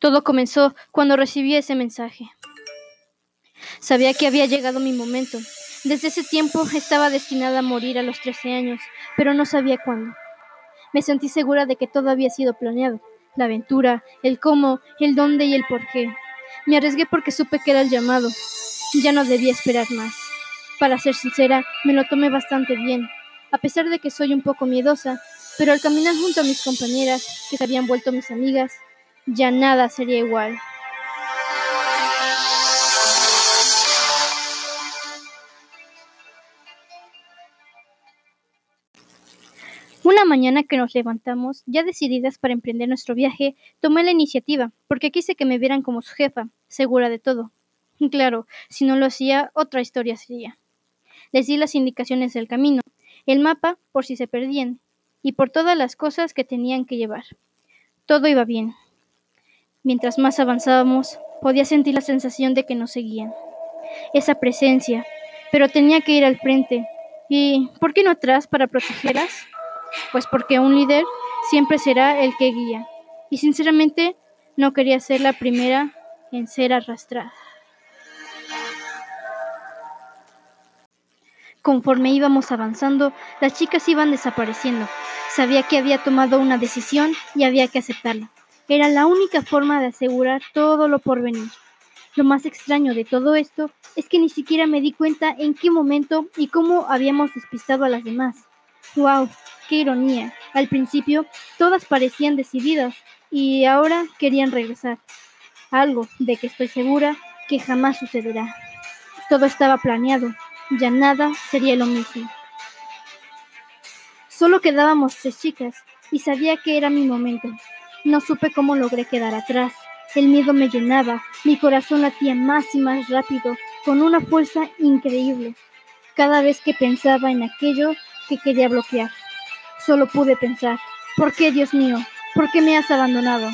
Todo comenzó cuando recibí ese mensaje. Sabía que había llegado mi momento. Desde ese tiempo estaba destinada a morir a los 13 años, pero no sabía cuándo. Me sentí segura de que todo había sido planeado. La aventura, el cómo, el dónde y el por qué. Me arriesgué porque supe que era el llamado. Ya no debía esperar más. Para ser sincera, me lo tomé bastante bien, a pesar de que soy un poco miedosa, pero al caminar junto a mis compañeras, que se habían vuelto mis amigas, ya nada sería igual. Una mañana que nos levantamos, ya decididas para emprender nuestro viaje, tomé la iniciativa, porque quise que me vieran como su jefa, segura de todo. Claro, si no lo hacía, otra historia sería. Les di las indicaciones del camino, el mapa por si se perdían, y por todas las cosas que tenían que llevar. Todo iba bien. Mientras más avanzábamos, podía sentir la sensación de que nos seguían. Esa presencia, pero tenía que ir al frente. ¿Y por qué no atrás para protegerlas? Pues porque un líder siempre será el que guía. Y sinceramente no quería ser la primera en ser arrastrada. Conforme íbamos avanzando, las chicas iban desapareciendo. Sabía que había tomado una decisión y había que aceptarla. Era la única forma de asegurar todo lo por venir. Lo más extraño de todo esto es que ni siquiera me di cuenta en qué momento y cómo habíamos despistado a las demás. ¡Wow! ¡Qué ironía! Al principio todas parecían decididas y ahora querían regresar. Algo de que estoy segura que jamás sucederá. Todo estaba planeado, ya nada sería lo mismo. Solo quedábamos tres chicas y sabía que era mi momento. No supe cómo logré quedar atrás. El miedo me llenaba, mi corazón latía más y más rápido, con una fuerza increíble. Cada vez que pensaba en aquello que quería bloquear, solo pude pensar, ¿por qué, Dios mío? ¿Por qué me has abandonado?